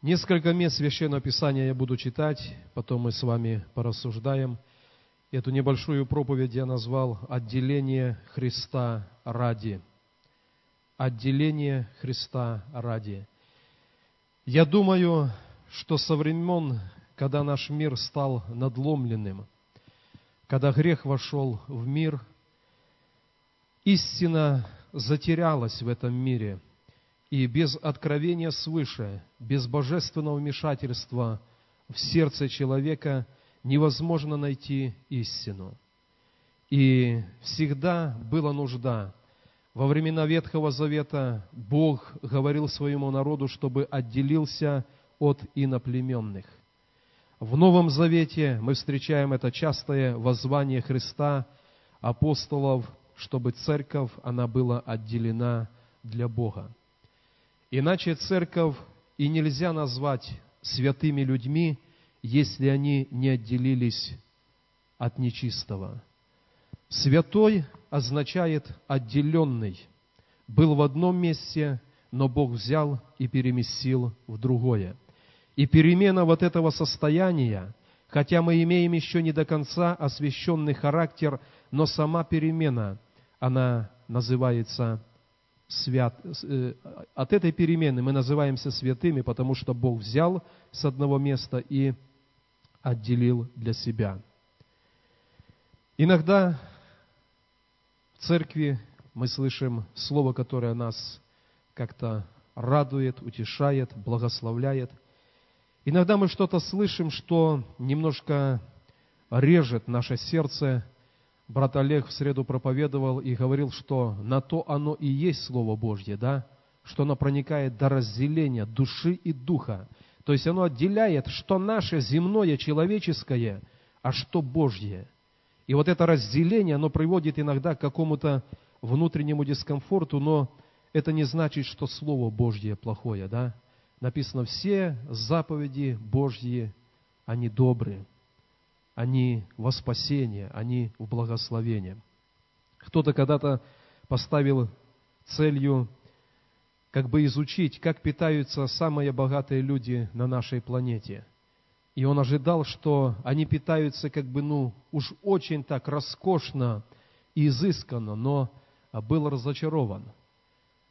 Несколько мест Священного Писания я буду читать, потом мы с вами порассуждаем. Эту небольшую проповедь я назвал «Отделение Христа ради». Отделение Христа ради. Я думаю, что со времен, когда наш мир стал надломленным, когда грех вошел в мир, истина затерялась в этом мире – и без откровения свыше, без божественного вмешательства в сердце человека невозможно найти истину. И всегда была нужда. Во времена Ветхого Завета Бог говорил своему народу, чтобы отделился от иноплеменных. В Новом Завете мы встречаем это частое воззвание Христа, апостолов, чтобы церковь, она была отделена для Бога. Иначе церковь и нельзя назвать святыми людьми, если они не отделились от нечистого. Святой означает отделенный. Был в одном месте, но Бог взял и переместил в другое. И перемена вот этого состояния, хотя мы имеем еще не до конца освященный характер, но сама перемена, она называется свят... Э, от этой перемены мы называемся святыми, потому что Бог взял с одного места и отделил для себя. Иногда в церкви мы слышим слово, которое нас как-то радует, утешает, благословляет. Иногда мы что-то слышим, что немножко режет наше сердце, брат Олег в среду проповедовал и говорил, что на то оно и есть Слово Божье, да, что оно проникает до разделения души и духа. То есть оно отделяет, что наше земное, человеческое, а что Божье. И вот это разделение, оно приводит иногда к какому-то внутреннему дискомфорту, но это не значит, что Слово Божье плохое, да? Написано, все заповеди Божьи, они добрые они во спасение, они в благословение. Кто-то когда-то поставил целью как бы изучить, как питаются самые богатые люди на нашей планете. И он ожидал, что они питаются как бы, ну, уж очень так роскошно и изысканно, но был разочарован.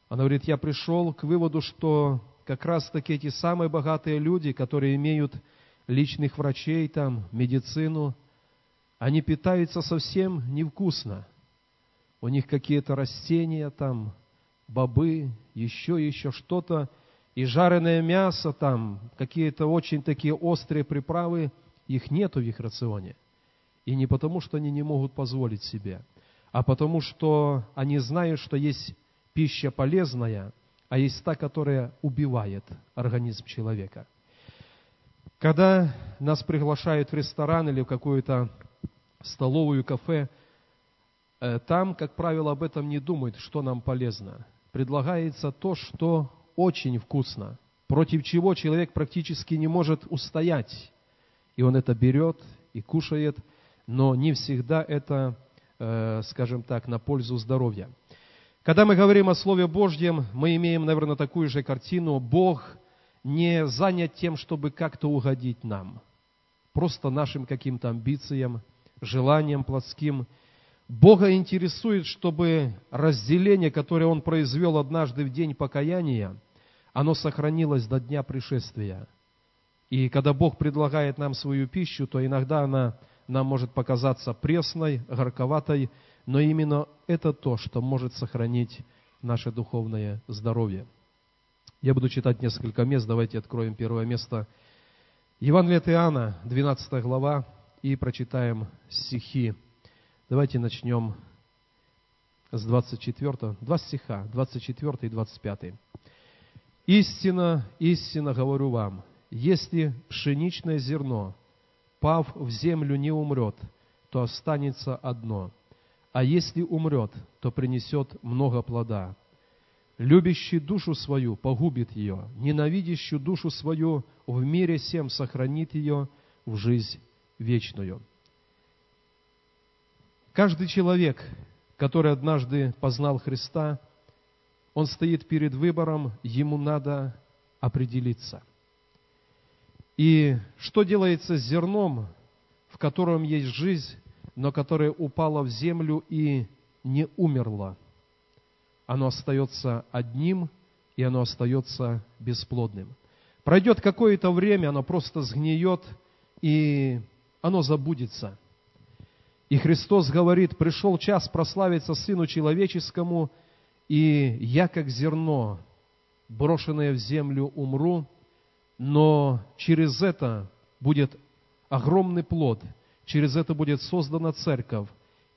Она говорит, я пришел к выводу, что как раз таки эти самые богатые люди, которые имеют личных врачей, там, медицину, они питаются совсем невкусно. У них какие-то растения там, бобы, еще, еще что-то, и жареное мясо там, какие-то очень такие острые приправы, их нету в их рационе. И не потому, что они не могут позволить себе, а потому, что они знают, что есть пища полезная, а есть та, которая убивает организм человека – когда нас приглашают в ресторан или в какую-то столовую, кафе, э, там, как правило, об этом не думают, что нам полезно. Предлагается то, что очень вкусно, против чего человек практически не может устоять. И он это берет и кушает, но не всегда это, э, скажем так, на пользу здоровья. Когда мы говорим о Слове Божьем, мы имеем, наверное, такую же картину. Бог – не занят тем, чтобы как-то угодить нам, просто нашим каким-то амбициям, желаниям плотским. Бога интересует, чтобы разделение, которое Он произвел однажды в день покаяния, оно сохранилось до дня пришествия. И когда Бог предлагает нам свою пищу, то иногда она нам может показаться пресной, горьковатой, но именно это то, что может сохранить наше духовное здоровье. Я буду читать несколько мест. Давайте откроем первое место. Евангелие от Иоанна, 12 глава, и прочитаем стихи. Давайте начнем с 24, два стиха, 24 и 25. «Истина, истина говорю вам, если пшеничное зерно, пав в землю, не умрет, то останется одно, а если умрет, то принесет много плода. Любящий душу свою погубит ее, ненавидящую душу свою в мире всем сохранит ее в жизнь вечную. Каждый человек, который однажды познал Христа, он стоит перед выбором, ему надо определиться. И что делается с зерном, в котором есть жизнь, но которое упало в землю и не умерло? Оно остается одним, и оно остается бесплодным. Пройдет какое-то время, оно просто сгниет, и оно забудется. И Христос говорит, пришел час прославиться Сыну Человеческому, и я, как зерно, брошенное в землю, умру, но через это будет огромный плод, через это будет создана церковь,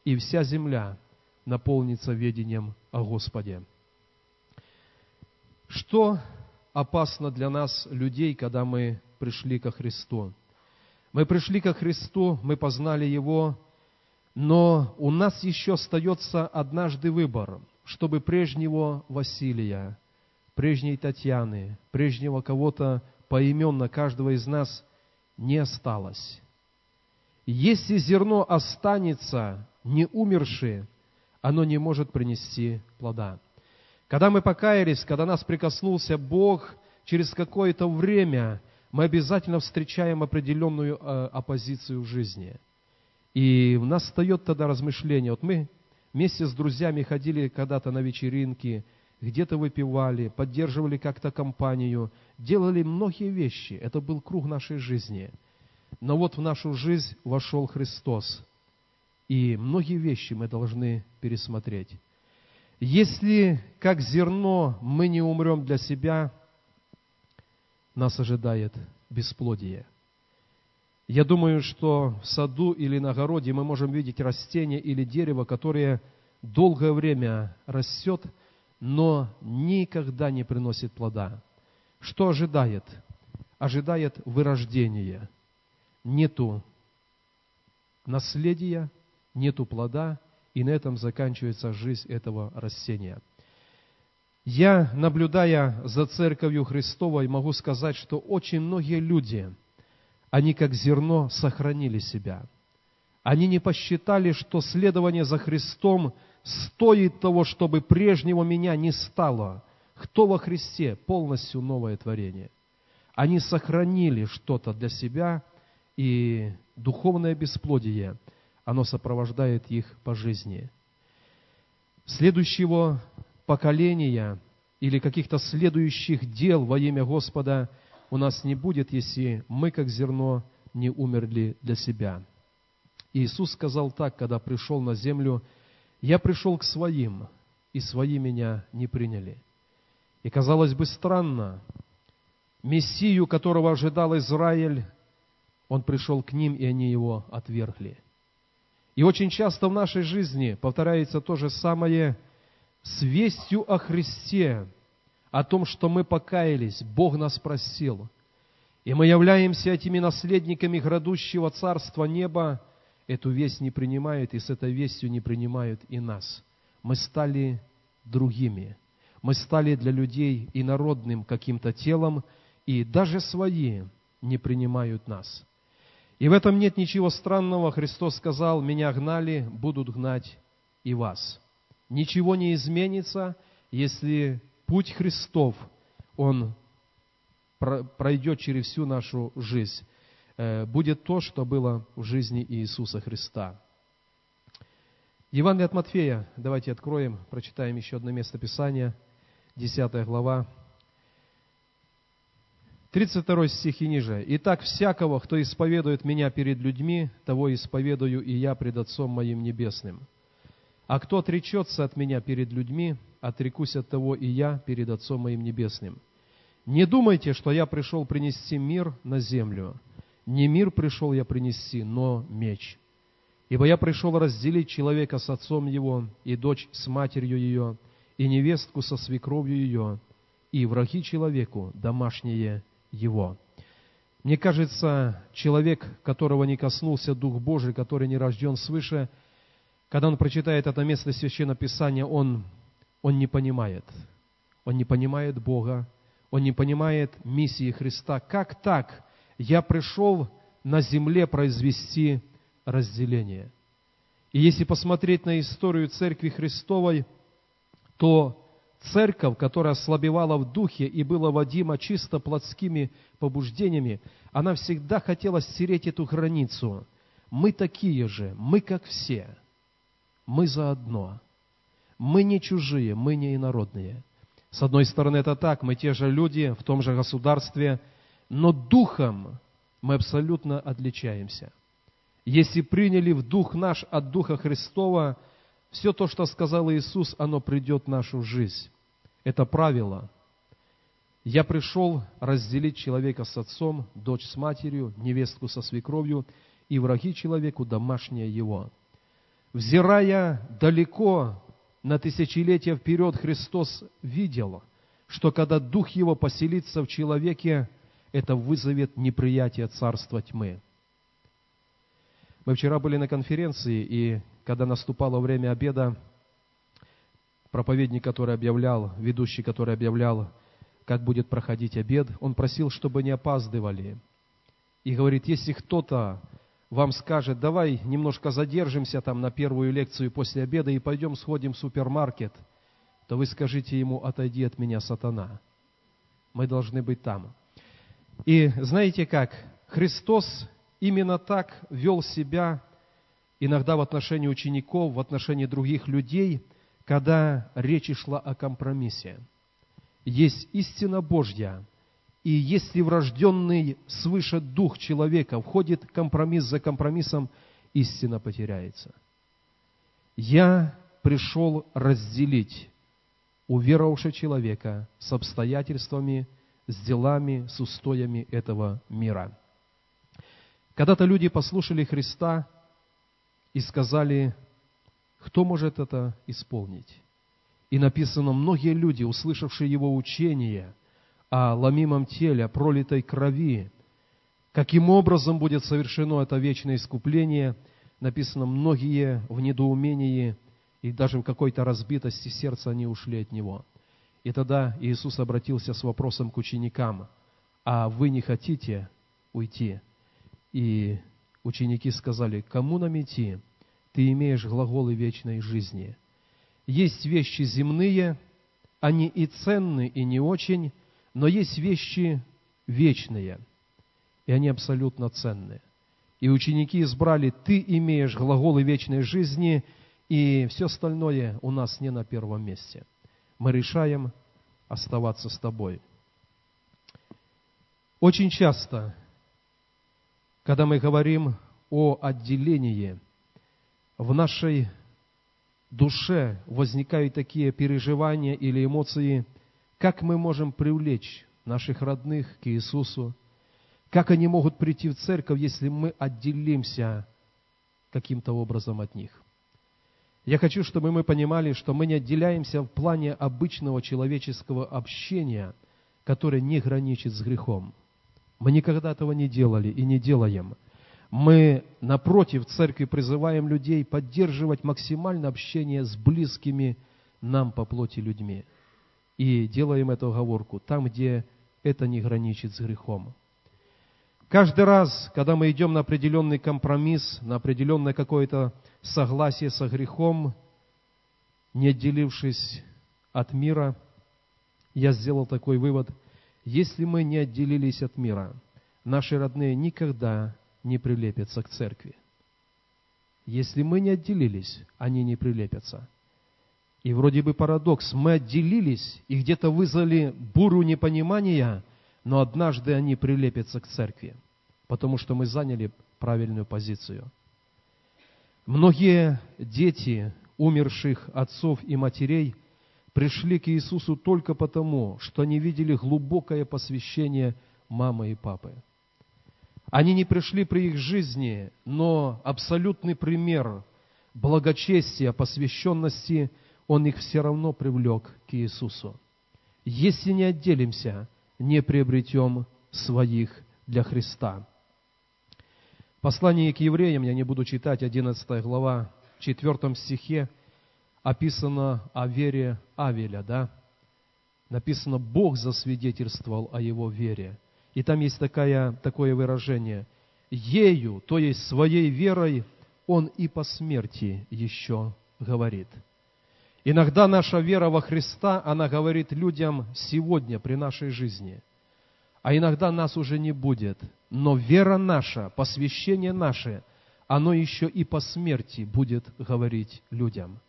и вся земля наполнится ведением о Господе. Что опасно для нас, людей, когда мы пришли ко Христу? Мы пришли ко Христу, мы познали Его, но у нас еще остается однажды выбор, чтобы прежнего Василия, прежней Татьяны, прежнего кого-то поименно каждого из нас не осталось. Если зерно останется не умершее, оно не может принести плода. Когда мы покаялись, когда нас прикоснулся Бог, через какое-то время мы обязательно встречаем определенную э, оппозицию в жизни. И у нас встает тогда размышление. Вот мы вместе с друзьями ходили когда-то на вечеринки, где-то выпивали, поддерживали как-то компанию, делали многие вещи. Это был круг нашей жизни. Но вот в нашу жизнь вошел Христос. И многие вещи мы должны пересмотреть. Если, как зерно, мы не умрем для себя, нас ожидает бесплодие. Я думаю, что в саду или на огороде мы можем видеть растение или дерево, которое долгое время растет, но никогда не приносит плода. Что ожидает? Ожидает вырождения. Нету наследия, нету плода, и на этом заканчивается жизнь этого растения. Я, наблюдая за Церковью Христовой, могу сказать, что очень многие люди, они как зерно сохранили себя. Они не посчитали, что следование за Христом стоит того, чтобы прежнего меня не стало. Кто во Христе? Полностью новое творение. Они сохранили что-то для себя, и духовное бесплодие – оно сопровождает их по жизни. Следующего поколения или каких-то следующих дел во имя Господа у нас не будет, если мы, как зерно, не умерли для себя. Иисус сказал так, когда пришел на землю, «Я пришел к своим, и свои меня не приняли». И казалось бы странно, Мессию, которого ожидал Израиль, он пришел к ним, и они его отвергли – и очень часто в нашей жизни повторяется то же самое с вестью о Христе, о том, что мы покаялись, Бог нас просил. И мы являемся этими наследниками грядущего Царства Неба, эту весть не принимают, и с этой вестью не принимают и нас. Мы стали другими. Мы стали для людей инородным каким-то телом, и даже свои не принимают нас. И в этом нет ничего странного. Христос сказал, меня гнали, будут гнать и вас. Ничего не изменится, если путь Христов, он пройдет через всю нашу жизнь. Э, будет то, что было в жизни Иисуса Христа. Евангелие от Матфея, давайте откроем, прочитаем еще одно место Писания, 10 глава, 32 стих и ниже. «Итак, всякого, кто исповедует Меня перед людьми, того исповедую и Я пред Отцом Моим Небесным. А кто отречется от Меня перед людьми, отрекусь от того и Я перед Отцом Моим Небесным. Не думайте, что Я пришел принести мир на землю. Не мир пришел Я принести, но меч. Ибо Я пришел разделить человека с отцом его, и дочь с матерью ее, и невестку со свекровью ее, и враги человеку домашние его. Мне кажется, человек, которого не коснулся Дух Божий, который не рожден свыше, когда он прочитает это место Священного Писания, он, он не понимает. Он не понимает Бога, он не понимает миссии Христа. Как так? Я пришел на земле произвести разделение. И если посмотреть на историю Церкви Христовой, то церковь, которая ослабевала в духе и была водима чисто плотскими побуждениями, она всегда хотела стереть эту границу. Мы такие же, мы как все, мы заодно. Мы не чужие, мы не инородные. С одной стороны, это так, мы те же люди в том же государстве, но духом мы абсолютно отличаемся. Если приняли в дух наш от Духа Христова, все то, что сказал Иисус, оно придет в нашу жизнь. Это правило. Я пришел разделить человека с отцом, дочь с матерью, невестку со свекровью и враги человеку домашнее его. Взирая далеко на тысячелетия вперед, Христос видел, что когда Дух Его поселится в человеке, это вызовет неприятие царства тьмы. Мы вчера были на конференции, и когда наступало время обеда, проповедник, который объявлял, ведущий, который объявлял, как будет проходить обед, он просил, чтобы не опаздывали. И говорит, если кто-то вам скажет, давай немножко задержимся там на первую лекцию после обеда и пойдем сходим в супермаркет, то вы скажите ему, отойди от меня, сатана. Мы должны быть там. И знаете как? Христос именно так вел себя иногда в отношении учеников, в отношении других людей, когда речь шла о компромиссе. Есть истина Божья, и если врожденный свыше дух человека входит компромисс за компромиссом, истина потеряется. Я пришел разделить уверовавшего человека с обстоятельствами, с делами, с устоями этого мира. Когда-то люди послушали Христа и сказали, кто может это исполнить? И написано, многие люди, услышавшие его учение о ломимом теле, о пролитой крови, каким образом будет совершено это вечное искупление, написано, многие в недоумении и даже в какой-то разбитости сердца они ушли от него. И тогда Иисус обратился с вопросом к ученикам, а вы не хотите уйти? И ученики сказали, кому нам идти? Ты имеешь глаголы вечной жизни. Есть вещи земные, они и ценны, и не очень, но есть вещи вечные, и они абсолютно ценные. И ученики избрали, ты имеешь глаголы вечной жизни, и все остальное у нас не на первом месте. Мы решаем оставаться с тобой. Очень часто когда мы говорим о отделении, в нашей душе возникают такие переживания или эмоции, как мы можем привлечь наших родных к Иисусу, как они могут прийти в церковь, если мы отделимся каким-то образом от них. Я хочу, чтобы мы понимали, что мы не отделяемся в плане обычного человеческого общения, которое не граничит с грехом. Мы никогда этого не делали и не делаем. Мы, напротив, церкви призываем людей поддерживать максимально общение с близкими нам по плоти людьми. И делаем эту оговорку там, где это не граничит с грехом. Каждый раз, когда мы идем на определенный компромисс, на определенное какое-то согласие со грехом, не отделившись от мира, я сделал такой вывод – если мы не отделились от мира, наши родные никогда не прилепятся к церкви. Если мы не отделились, они не прилепятся. И вроде бы парадокс, мы отделились и где-то вызвали буру непонимания, но однажды они прилепятся к церкви, потому что мы заняли правильную позицию. Многие дети умерших отцов и матерей – пришли к Иисусу только потому, что они видели глубокое посвящение мамы и папы. Они не пришли при их жизни, но абсолютный пример благочестия, посвященности, он их все равно привлек к Иисусу. Если не отделимся, не приобретем своих для Христа. Послание к евреям, я не буду читать, 11 глава, 4 стихе, описано о вере Авеля, да? Написано, Бог засвидетельствовал о его вере. И там есть такая, такое выражение. Ею, то есть своей верой, он и по смерти еще говорит. Иногда наша вера во Христа, она говорит людям сегодня, при нашей жизни. А иногда нас уже не будет. Но вера наша, посвящение наше, оно еще и по смерти будет говорить людям.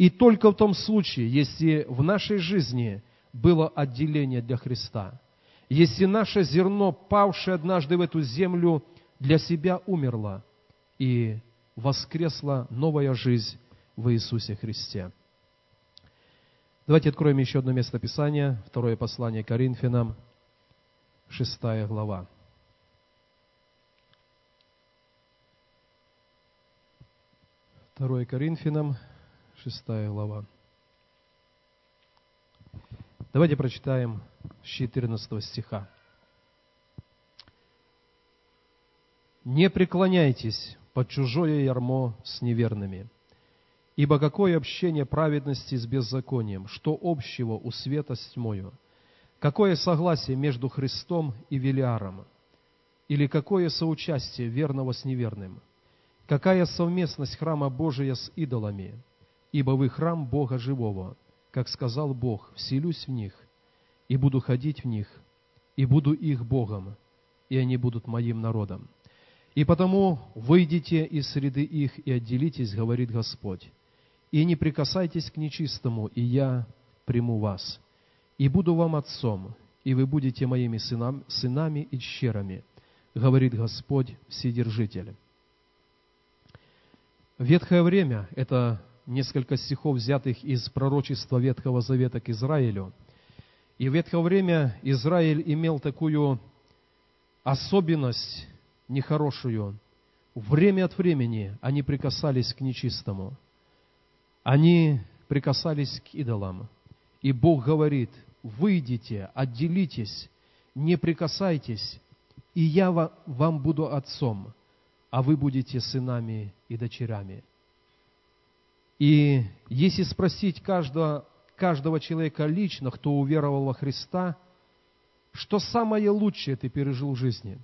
И только в том случае, если в нашей жизни было отделение для Христа, если наше зерно, павшее однажды в эту землю, для себя умерло, и воскресла новая жизнь в Иисусе Христе. Давайте откроем еще одно место Писания, второе послание Коринфянам, шестая глава. Второе Коринфянам, шестая глава. Давайте прочитаем с 14 стиха. «Не преклоняйтесь под чужое ярмо с неверными, ибо какое общение праведности с беззаконием, что общего у света с тьмою? Какое согласие между Христом и Велиаром? Или какое соучастие верного с неверным?» Какая совместность храма Божия с идолами? Ибо вы храм Бога живого, как сказал Бог, вселюсь в них, и буду ходить в них, и буду их Богом, и они будут моим народом. И потому выйдите из среды их и отделитесь, говорит Господь, и не прикасайтесь к нечистому, и я приму вас, и буду вам отцом, и вы будете моими сынами, сынами и щерами, говорит Господь Вседержитель. Ветхое время – это несколько стихов, взятых из пророчества Ветхого Завета к Израилю. И в ветхое время Израиль имел такую особенность нехорошую. Время от времени они прикасались к нечистому. Они прикасались к идолам. И Бог говорит, выйдите, отделитесь, не прикасайтесь, и я вам буду отцом, а вы будете сынами и дочерями. И если спросить каждого, каждого человека лично, кто уверовал во Христа, что самое лучшее ты пережил в жизни,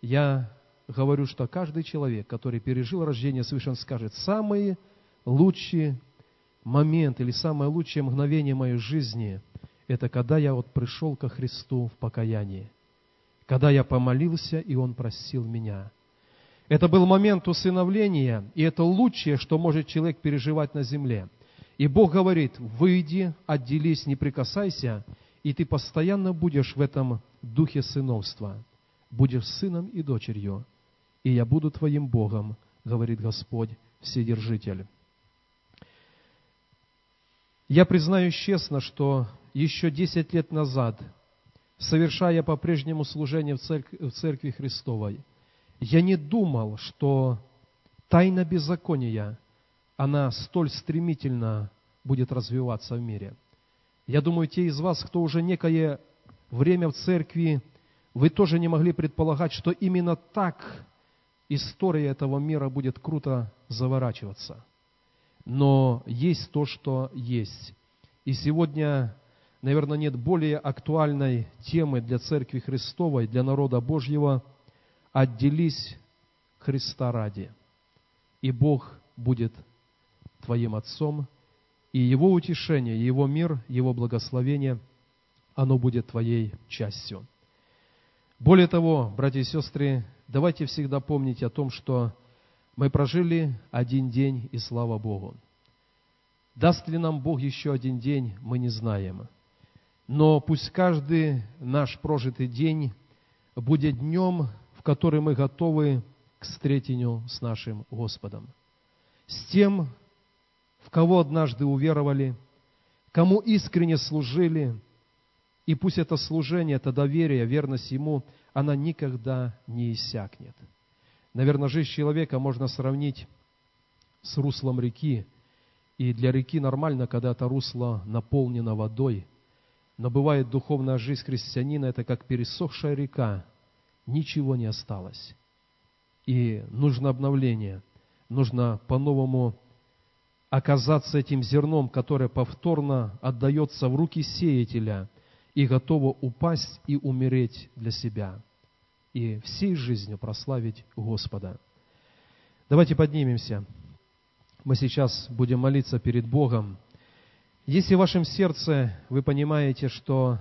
я говорю, что каждый человек, который пережил рождение свыше, скажет, самый лучший момент или самое лучшее мгновение моей жизни – это когда я вот пришел ко Христу в покаянии, когда я помолился, и Он просил меня – это был момент усыновления, и это лучшее, что может человек переживать на земле. И Бог говорит, выйди, отделись, не прикасайся, и ты постоянно будешь в этом духе сыновства. Будешь сыном и дочерью, и я буду твоим Богом, говорит Господь Вседержитель. Я признаюсь честно, что еще десять лет назад, совершая по-прежнему служение в церкви, в церкви Христовой, я не думал, что тайна беззакония, она столь стремительно будет развиваться в мире. Я думаю, те из вас, кто уже некое время в церкви, вы тоже не могли предполагать, что именно так история этого мира будет круто заворачиваться. Но есть то, что есть. И сегодня, наверное, нет более актуальной темы для Церкви Христовой, для народа Божьего – отделись Христа ради, и Бог будет твоим отцом, и Его утешение, Его мир, Его благословение, оно будет твоей частью. Более того, братья и сестры, давайте всегда помнить о том, что мы прожили один день, и слава Богу. Даст ли нам Бог еще один день, мы не знаем. Но пусть каждый наш прожитый день будет днем в который мы готовы к встретению с нашим Господом. С тем, в кого однажды уверовали, кому искренне служили, и пусть это служение, это доверие, верность Ему, она никогда не иссякнет. Наверное, жизнь человека можно сравнить с руслом реки, и для реки нормально, когда это русло наполнено водой, но бывает духовная жизнь христианина, это как пересохшая река, ничего не осталось. И нужно обновление, нужно по-новому оказаться этим зерном, которое повторно отдается в руки сеятеля и готово упасть и умереть для себя, и всей жизнью прославить Господа. Давайте поднимемся. Мы сейчас будем молиться перед Богом. Если в вашем сердце вы понимаете, что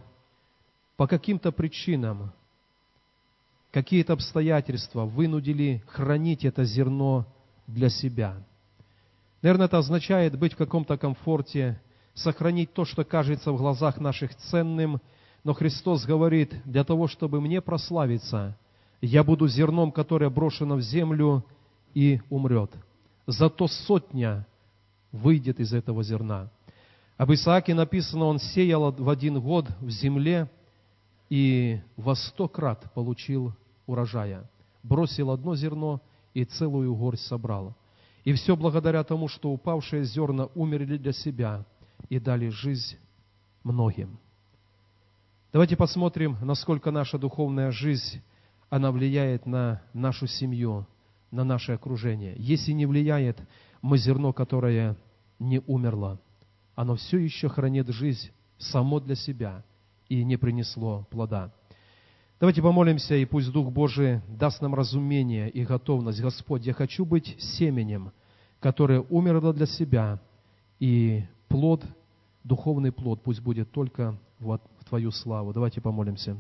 по каким-то причинам, какие-то обстоятельства вынудили хранить это зерно для себя. Наверное, это означает быть в каком-то комфорте, сохранить то, что кажется в глазах наших ценным, но Христос говорит, для того, чтобы мне прославиться, я буду зерном, которое брошено в землю и умрет. Зато сотня выйдет из этого зерна. Об Исааке написано, он сеял в один год в земле и во сто крат получил урожая. Бросил одно зерно и целую горсть собрал. И все благодаря тому, что упавшие зерна умерли для себя и дали жизнь многим. Давайте посмотрим, насколько наша духовная жизнь, она влияет на нашу семью, на наше окружение. Если не влияет, мы зерно, которое не умерло, оно все еще хранит жизнь само для себя и не принесло плода. Давайте помолимся, и пусть Дух Божий даст нам разумение и готовность. Господь, я хочу быть семенем, которое умерло для себя, и плод, духовный плод, пусть будет только в Твою славу. Давайте помолимся.